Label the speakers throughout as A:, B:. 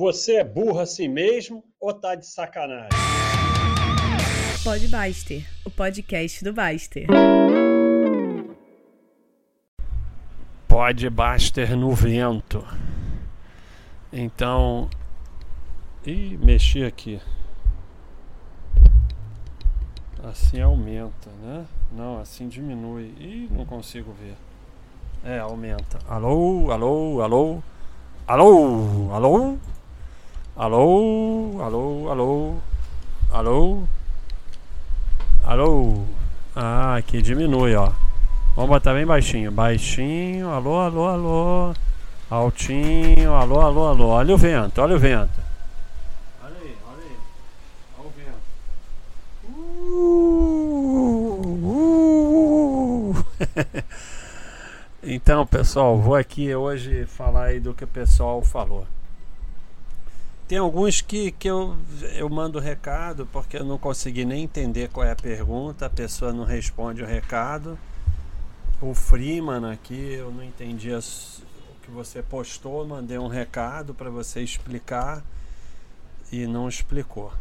A: Você é burro assim mesmo ou tá de sacanagem?
B: Pode Baster, o podcast do Baster.
A: Pode Baster no vento. Então. Ih, mexi aqui. Assim aumenta, né? Não, assim diminui. Ih, não consigo ver. É, aumenta. Alô, alô, alô. Alô, alô. Alô, alô, alô, alô, alô. Ah, aqui diminui, ó. Vamos botar bem baixinho. Baixinho, alô, alô, alô. Altinho, alô, alô, alô. Olha o vento, olha o vento. Olha aí, olha aí. Olha o vento. Uh, uh. então, pessoal, vou aqui hoje falar aí do que o pessoal falou. Tem alguns que, que eu, eu mando recado porque eu não consegui nem entender qual é a pergunta, a pessoa não responde o recado. O Freeman aqui, eu não entendi o que você postou, mandei um recado para você explicar e não explicou.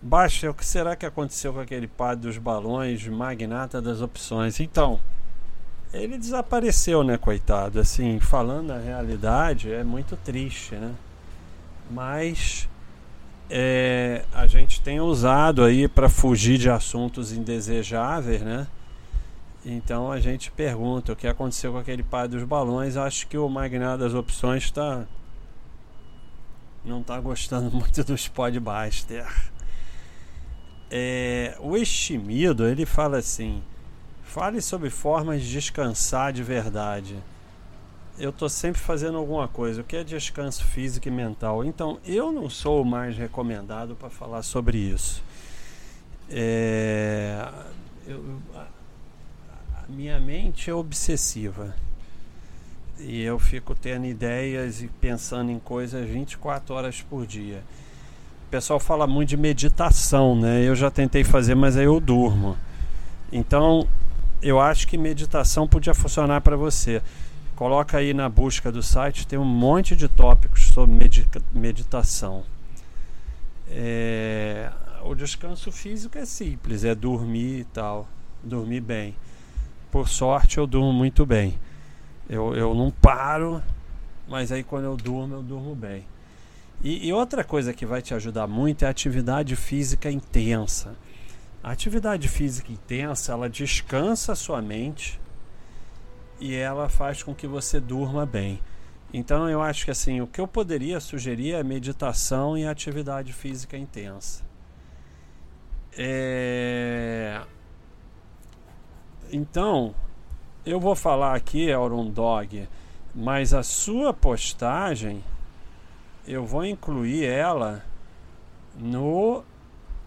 A: Baixa, o que será que aconteceu com aquele padre dos balões, magnata das opções? Então, ele desapareceu, né, coitado? Assim, falando a realidade, é muito triste, né? Mas é, a gente tem usado aí para fugir de assuntos indesejáveis, né? Então a gente pergunta o que aconteceu com aquele pai dos balões. Acho que o Magnata das Opções está não está gostando muito dos podbuster. É, o Estimido ele fala assim: fale sobre formas de descansar de verdade eu estou sempre fazendo alguma coisa. O que é descanso físico e mental? Então, eu não sou mais recomendado para falar sobre isso. É, eu, a minha mente é obsessiva. E eu fico tendo ideias e pensando em coisas 24 horas por dia. O pessoal fala muito de meditação, né? Eu já tentei fazer, mas aí eu durmo. Então, eu acho que meditação podia funcionar para você. Coloca aí na busca do site, tem um monte de tópicos sobre meditação. É, o descanso físico é simples, é dormir e tal, dormir bem. Por sorte eu durmo muito bem. Eu, eu não paro, mas aí quando eu durmo, eu durmo bem. E, e outra coisa que vai te ajudar muito é a atividade física intensa. A atividade física intensa, ela descansa a sua mente, e ela faz com que você durma bem. Então eu acho que assim, o que eu poderia sugerir é meditação e atividade física intensa. É... Então, eu vou falar aqui, Auron Dog, mas a sua postagem eu vou incluir ela no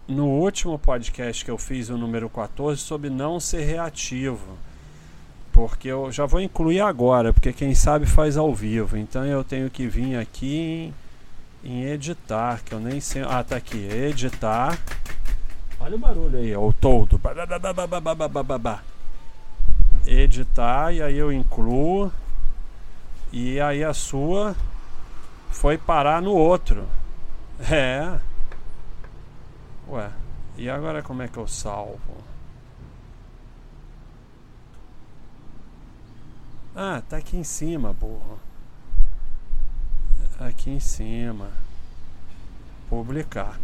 A: no último podcast que eu fiz, o número 14, sobre não ser reativo porque eu já vou incluir agora, porque quem sabe faz ao vivo. Então eu tenho que vir aqui em, em editar, que eu nem sei. Ah, tá aqui, editar. Olha o barulho aí, o todo. Editar e aí eu incluo. E aí a sua foi parar no outro. É. Ué, e agora como é que eu salvo? Ah, tá aqui em cima, burro. Aqui em cima. Publicar.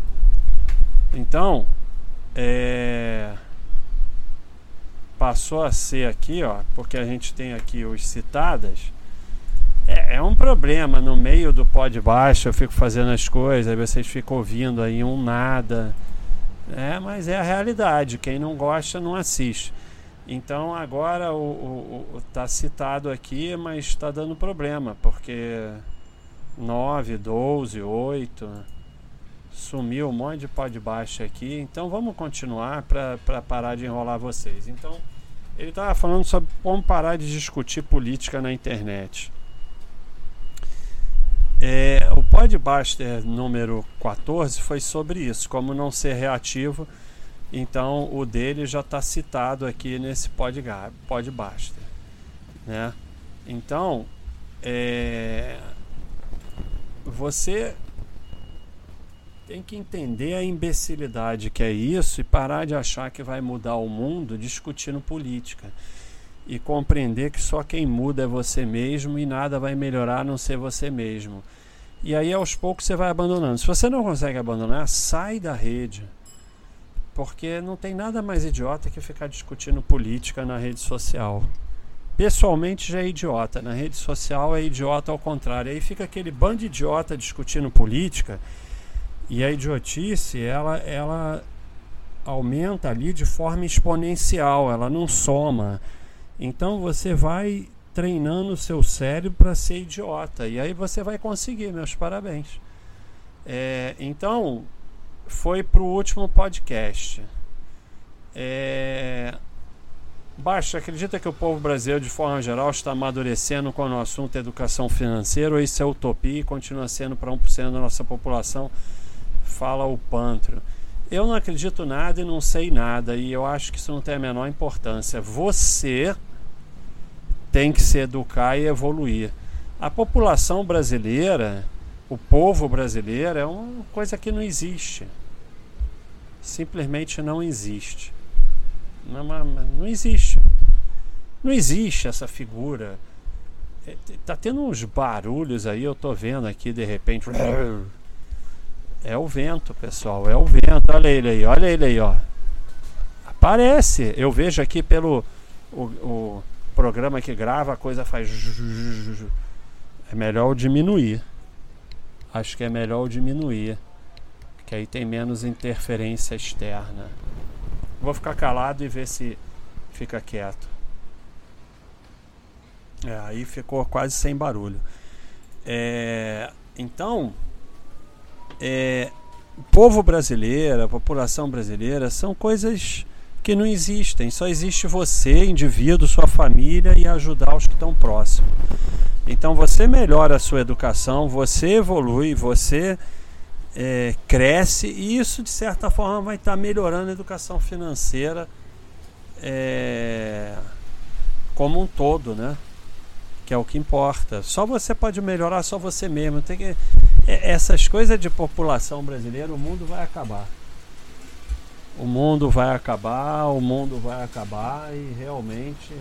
A: Então, é... passou a ser aqui, ó, porque a gente tem aqui os citadas. É, é um problema no meio do pó de baixo, eu fico fazendo as coisas, aí vocês ficam ouvindo aí um nada. É, mas é a realidade. Quem não gosta não assiste. Então agora o, está citado aqui, mas está dando problema, porque 9, 12, 8, sumiu um monte de pó de baixo aqui. Então vamos continuar para parar de enrolar vocês. Então ele estava falando sobre como parar de discutir política na internet. É, o Podbuster número 14 foi sobre isso, como não ser reativo então o dele já está citado aqui nesse pod, pod basta, né? Então é, você tem que entender a imbecilidade que é isso e parar de achar que vai mudar o mundo discutindo política. E compreender que só quem muda é você mesmo e nada vai melhorar a não ser você mesmo. E aí aos poucos você vai abandonando. Se você não consegue abandonar, sai da rede. Porque não tem nada mais idiota que ficar discutindo política na rede social. Pessoalmente já é idiota, na rede social é idiota ao contrário. Aí fica aquele bando de idiota discutindo política e a idiotice, ela, ela aumenta ali de forma exponencial, ela não soma. Então você vai treinando o seu cérebro para ser idiota. E aí você vai conseguir, meus parabéns. É, então, foi para o último podcast. É, Baixa, acredita que o povo brasileiro, de forma geral, está amadurecendo quando o assunto é educação financeira ou isso é utopia e continua sendo para 1% da nossa população? Fala o Pantro. Eu não acredito nada e não sei nada, e eu acho que isso não tem a menor importância. Você tem que se educar e evoluir. A população brasileira, o povo brasileiro, é uma coisa que não existe. Simplesmente não existe. Não, não existe. Não existe essa figura. É, tá tendo uns barulhos aí, eu tô vendo aqui de repente. É o vento, pessoal, é o vento. Olha ele aí, olha ele aí, ó. Aparece. Eu vejo aqui pelo o, o programa que grava, a coisa faz. É melhor diminuir. Acho que é melhor diminuir. Que aí tem menos interferência externa. Vou ficar calado e ver se fica quieto. É, aí ficou quase sem barulho. É, então, é, o povo brasileiro, a população brasileira, são coisas que não existem. Só existe você, indivíduo, sua família e ajudar os que estão próximos. Então você melhora a sua educação, você evolui, você é, cresce e isso de certa forma vai estar tá melhorando a educação financeira é, como um todo, né? Que é o que importa. Só você pode melhorar, só você mesmo. Tem que, é, essas coisas de população brasileira, o mundo vai acabar. O mundo vai acabar, o mundo vai acabar e realmente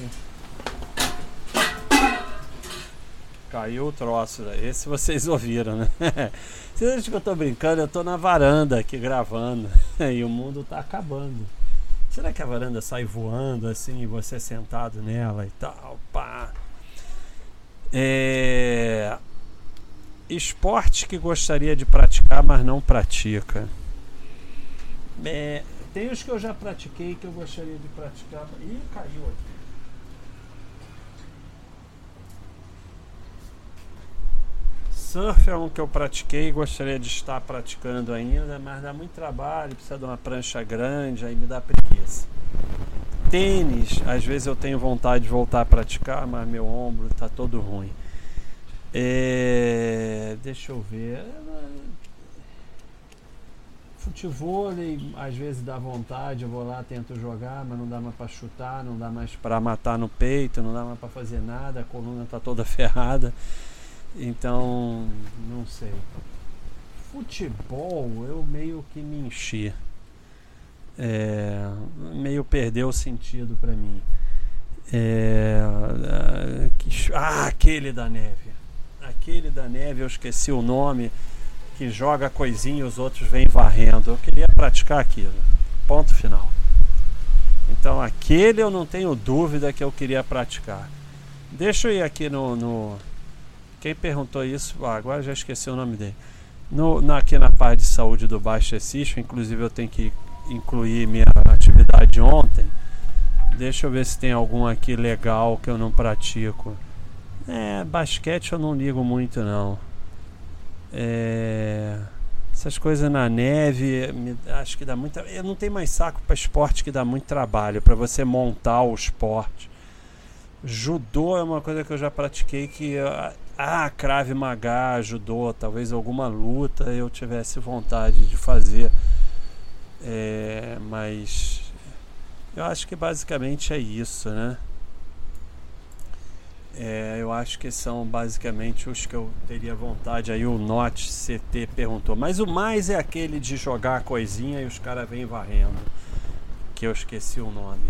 A: Caiu o troço, esse vocês ouviram, né? Vocês acham que eu tô brincando? Eu tô na varanda aqui gravando e o mundo tá acabando. Será que a varanda sai voando assim e você sentado nela e tal? Pá. É... Esporte que gostaria de praticar, mas não pratica. É... Tem os que eu já pratiquei que eu gostaria de praticar. Ih, caiu aqui. Surf é um que eu pratiquei gostaria de estar praticando ainda, mas dá muito trabalho, precisa de uma prancha grande, aí me dá preguiça. Tênis, às vezes eu tenho vontade de voltar a praticar, mas meu ombro está todo ruim. É, deixa eu ver. Futebol, às vezes dá vontade, eu vou lá, tento jogar, mas não dá mais para chutar, não dá mais para matar no peito, não dá mais para fazer nada, a coluna está toda ferrada. Então, não sei. Futebol, eu meio que me enchi. É, meio perdeu o sentido para mim. É, ah, aquele da neve. Aquele da neve, eu esqueci o nome. Que joga coisinha e os outros vêm varrendo. Eu queria praticar aquilo. Ponto final. Então, aquele eu não tenho dúvida que eu queria praticar. Deixa eu ir aqui no, no quem perguntou isso, ah, agora já esqueci o nome dele. No, aqui na parte de saúde do Baixo Existe, inclusive eu tenho que incluir minha atividade ontem. Deixa eu ver se tem algum aqui legal que eu não pratico. É, basquete eu não ligo muito não. É, essas coisas na neve, me, acho que dá muita. Eu não tenho mais saco para esporte que dá muito trabalho para você montar o esporte. Judô é uma coisa que eu já pratiquei que ah, Crave Magá, judô, talvez alguma luta eu tivesse vontade de fazer. É, mas eu acho que basicamente é isso, né? É, eu acho que são basicamente os que eu teria vontade. Aí o Note CT perguntou. Mas o mais é aquele de jogar coisinha e os caras vêm varrendo. Que eu esqueci o nome.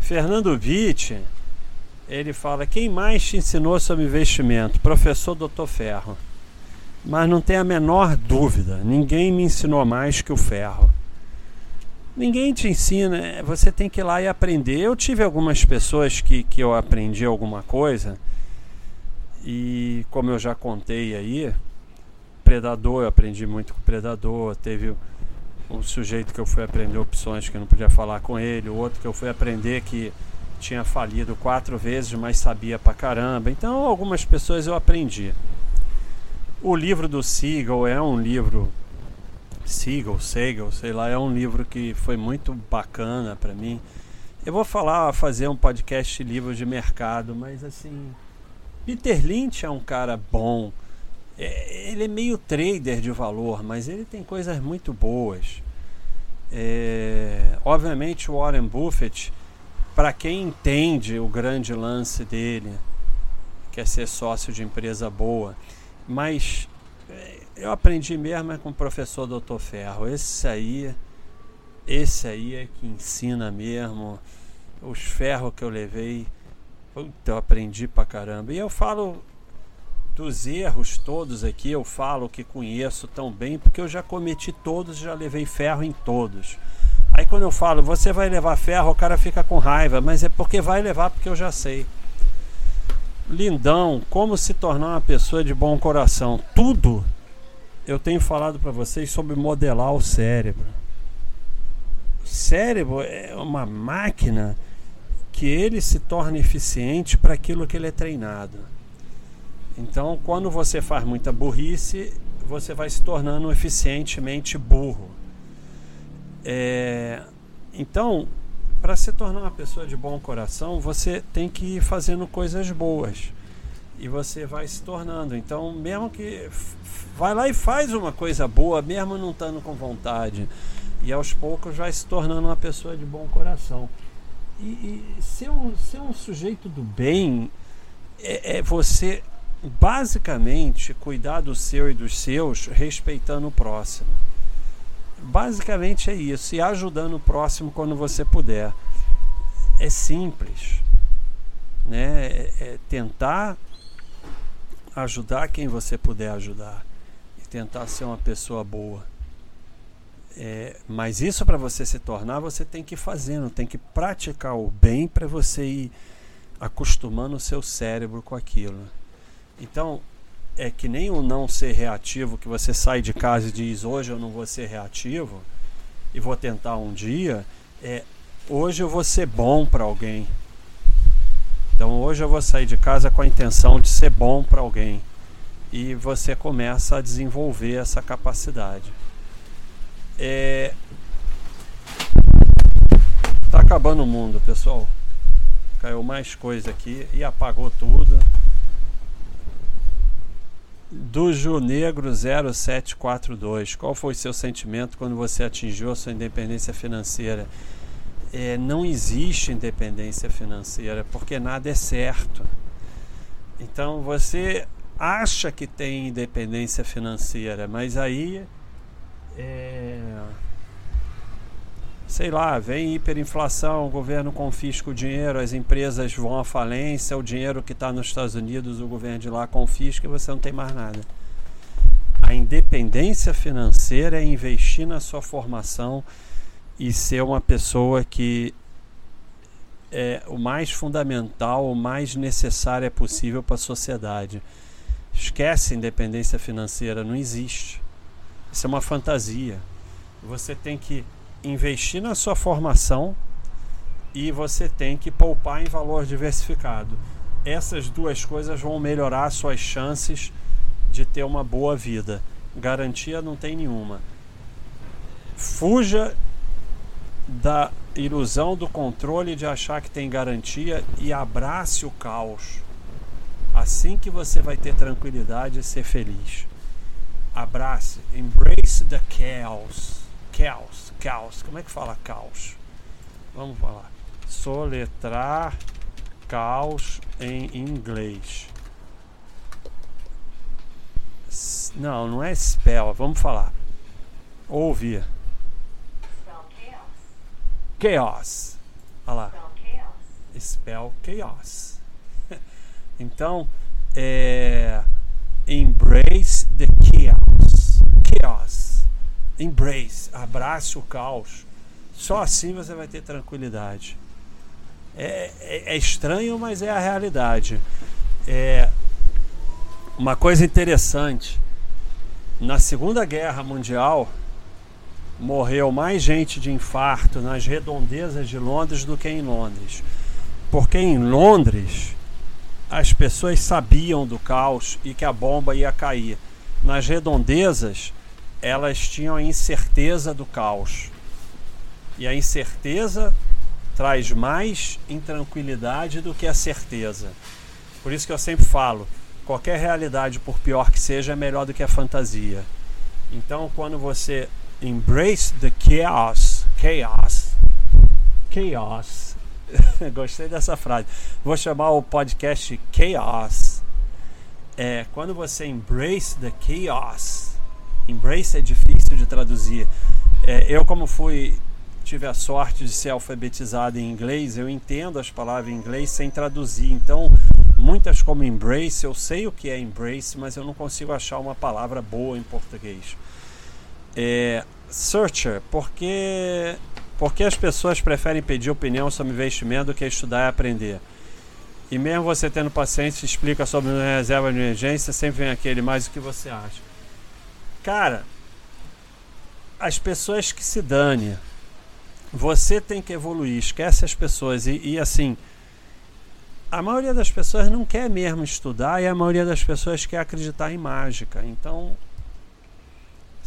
A: Fernando Witt, ele fala: Quem mais te ensinou sobre investimento? Professor Dr. Ferro. Mas não tem a menor dúvida, ninguém me ensinou mais que o Ferro. Ninguém te ensina, é, você tem que ir lá e aprender. Eu tive algumas pessoas que, que eu aprendi alguma coisa, e como eu já contei aí, Predador, eu aprendi muito com Predador. Teve um sujeito que eu fui aprender opções que eu não podia falar com ele, outro que eu fui aprender que tinha falido quatro vezes, mas sabia pra caramba. Então, algumas pessoas eu aprendi. O livro do Siegel é um livro Siegel, Siegel, sei lá, é um livro que foi muito bacana para mim. Eu vou falar, fazer um podcast de livros de mercado, mas assim, Peter Lynch é um cara bom. É, ele é meio trader de valor, mas ele tem coisas muito boas. É, obviamente, Warren Buffett, para quem entende o grande lance dele, quer ser sócio de empresa boa, mas é, eu aprendi mesmo é com o professor Dr. Ferro. Esse aí, esse aí é que ensina mesmo. Os ferros que eu levei, eu aprendi pra caramba. E eu falo dos erros todos aqui, eu falo que conheço tão bem, porque eu já cometi todos, já levei ferro em todos. Aí quando eu falo, você vai levar ferro, o cara fica com raiva, mas é porque vai levar porque eu já sei. Lindão, como se tornar uma pessoa de bom coração. Tudo eu tenho falado para vocês sobre modelar o cérebro. O cérebro é uma máquina que ele se torna eficiente para aquilo que ele é treinado. Então, quando você faz muita burrice, você vai se tornando eficientemente burro. É, então, para se tornar uma pessoa de bom coração, você tem que ir fazendo coisas boas e você vai se tornando. Então, mesmo que vai lá e faz uma coisa boa, mesmo não estando com vontade, e aos poucos vai se tornando uma pessoa de bom coração. E, e ser, um, ser um sujeito do bem é, é você basicamente cuidar do seu e dos seus respeitando o próximo. Basicamente é isso, e ajudando o próximo quando você puder. É simples, né? É, é tentar ajudar quem você puder ajudar e tentar ser uma pessoa boa. É, mas isso para você se tornar, você tem que ir fazendo, tem que praticar o bem para você ir acostumando o seu cérebro com aquilo. Então, é que nem o não ser reativo, que você sai de casa e diz hoje eu não vou ser reativo e vou tentar um dia, é hoje eu vou ser bom para alguém. Então hoje eu vou sair de casa com a intenção de ser bom para alguém. E você começa a desenvolver essa capacidade. É... Tá acabando o mundo, pessoal. Caiu mais coisa aqui e apagou tudo. Do Ju Negro 0742. Qual foi seu sentimento quando você atingiu a sua independência financeira? É, não existe independência financeira porque nada é certo. Então você acha que tem independência financeira, mas aí é, sei lá, vem hiperinflação, o governo confisca o dinheiro, as empresas vão à falência, o dinheiro que está nos Estados Unidos, o governo de lá confisca e você não tem mais nada. A independência financeira é investir na sua formação e ser uma pessoa que é o mais fundamental, o mais necessário é possível para a sociedade. Esquece independência financeira, não existe. Isso é uma fantasia. Você tem que investir na sua formação e você tem que poupar em valor diversificado. Essas duas coisas vão melhorar suas chances de ter uma boa vida. Garantia não tem nenhuma. Fuja da ilusão do controle de achar que tem garantia e abrace o caos. Assim que você vai ter tranquilidade e ser feliz. Abrace, embrace the chaos. Chaos, caos. Como é que fala caos? Vamos falar. Soletrar caos em inglês. Não, não é spell. Vamos falar. Ouvir.
C: Chaos.
A: Olha lá.
C: Spell chaos.
A: Spell chaos. então, é. Embrace the chaos. Chaos. Embrace. Abrace o caos. Só assim você vai ter tranquilidade. É, é- é estranho, mas é a realidade. É uma coisa interessante. Na Segunda Guerra Mundial, morreu mais gente de infarto nas redondezas de Londres do que em Londres. Porque em Londres as pessoas sabiam do caos e que a bomba ia cair. Nas redondezas elas tinham a incerteza do caos. E a incerteza traz mais intranquilidade do que a certeza. Por isso que eu sempre falo, qualquer realidade, por pior que seja, é melhor do que a fantasia. Então, quando você embrace the chaos, chaos, chaos. Gostei dessa frase. Vou chamar o podcast Chaos. É, quando você embrace the chaos, embrace é difícil de traduzir. É, eu, como fui, tive a sorte de ser alfabetizado em inglês, eu entendo as palavras em inglês sem traduzir. Então, muitas como embrace, eu sei o que é embrace, mas eu não consigo achar uma palavra boa em português. É, searcher, porque porque as pessoas preferem pedir opinião sobre investimento do que estudar e aprender. E mesmo você tendo paciência, explica sobre reserva de emergência, sempre vem aquele mais o que você acha. Cara, as pessoas que se dane. Você tem que evoluir, esquece as pessoas. E, e assim, a maioria das pessoas não quer mesmo estudar e a maioria das pessoas quer acreditar em mágica. Então,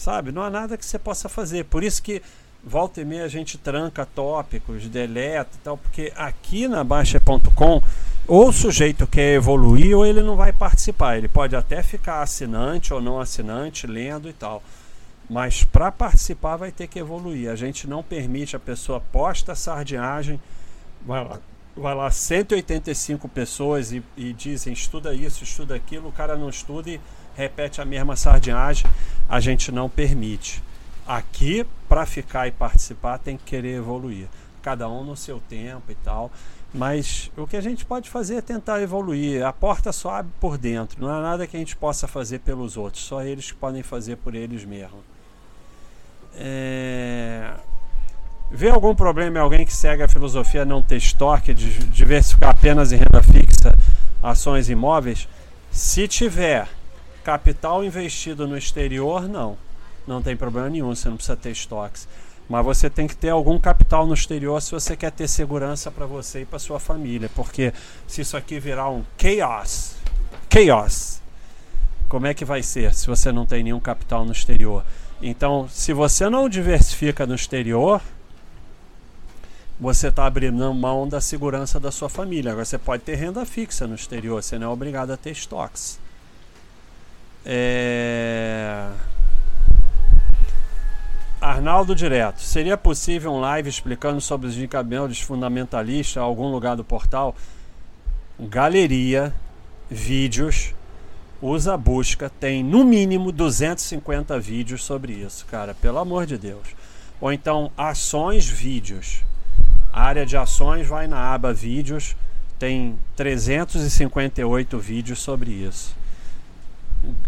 A: sabe, não há nada que você possa fazer. Por isso que volta e meia a gente tranca tópicos, deleta e tal, porque aqui na Baixa.com ou o sujeito quer evoluir ou ele não vai participar. Ele pode até ficar assinante ou não assinante, lendo e tal. Mas para participar vai ter que evoluir. A gente não permite a pessoa posta sardinhagem, vai lá, vai lá 185 pessoas e, e dizem estuda isso, estuda aquilo, o cara não estuda e repete a mesma sardinhagem. A gente não permite. Aqui, para ficar e participar, tem que querer evoluir. Cada um no seu tempo e tal. Mas o que a gente pode fazer é tentar evoluir. A porta só abre por dentro. Não há nada que a gente possa fazer pelos outros. Só eles que podem fazer por eles mesmos. É... Vê algum problema em alguém que segue a filosofia não ter estoque, de diversificar apenas em renda fixa, ações imóveis? Se tiver capital investido no exterior, não. Não tem problema nenhum, você não precisa ter estoques. Mas você tem que ter algum capital no exterior se você quer ter segurança para você e para sua família. Porque se isso aqui virar um chaos, chaos, como é que vai ser se você não tem nenhum capital no exterior? Então, se você não diversifica no exterior, você está abrindo mão da segurança da sua família. Agora, você pode ter renda fixa no exterior, você não é obrigado a ter estoques. É... Arnaldo Direto, seria possível um live explicando sobre os indicadores fundamentalistas em algum lugar do portal? Galeria, vídeos, usa a busca, tem no mínimo 250 vídeos sobre isso, cara, pelo amor de Deus. Ou então ações, vídeos. A área de ações vai na aba vídeos, tem 358 vídeos sobre isso.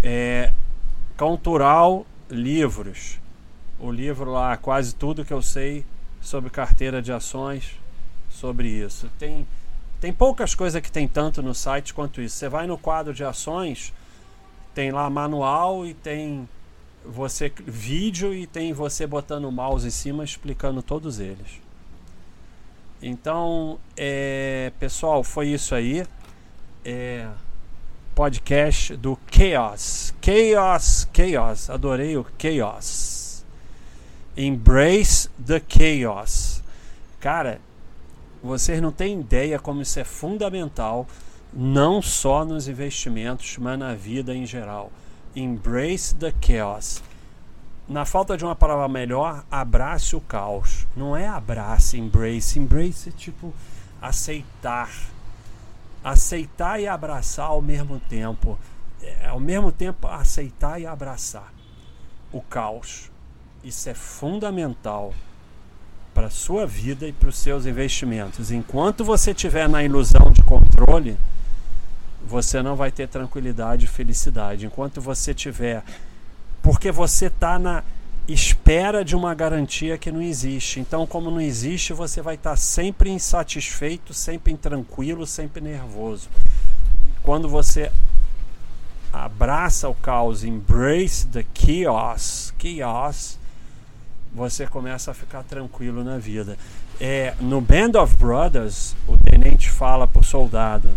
A: É, cultural, livros o livro lá, quase tudo que eu sei sobre carteira de ações, sobre isso. Tem, tem poucas coisas que tem tanto no site quanto isso. Você vai no quadro de ações, tem lá manual e tem você vídeo e tem você botando o mouse em cima explicando todos eles. Então, é, pessoal, foi isso aí. É, podcast do Chaos. Chaos, Chaos. Adorei o Chaos. Embrace the chaos. Cara, vocês não têm ideia como isso é fundamental, não só nos investimentos, mas na vida em geral. Embrace the chaos. Na falta de uma palavra melhor, abrace o caos. Não é abrace, embrace. Embrace é tipo aceitar. Aceitar e abraçar ao mesmo tempo. É, ao mesmo tempo, aceitar e abraçar o caos. Isso é fundamental para a sua vida e para os seus investimentos. Enquanto você estiver na ilusão de controle, você não vai ter tranquilidade e felicidade. Enquanto você tiver. Porque você está na espera de uma garantia que não existe. Então, como não existe, você vai estar sempre insatisfeito, sempre intranquilo, sempre nervoso. Quando você abraça o caos, embrace the chaos, chaos, você começa a ficar tranquilo na vida. É, no Band of Brothers, o tenente fala para o soldado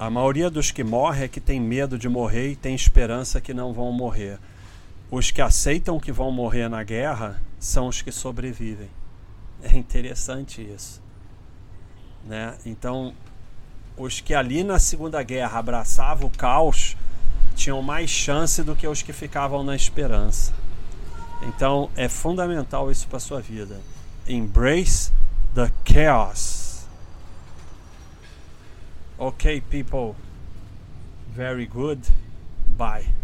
A: a maioria dos que morre é que tem medo de morrer e tem esperança que não vão morrer. Os que aceitam que vão morrer na guerra são os que sobrevivem. É interessante isso. Né? Então, os que ali na Segunda Guerra abraçavam o caos tinham mais chance do que os que ficavam na esperança. Então, é fundamental isso para sua vida. Embrace the chaos. Okay, people. Very good. Bye.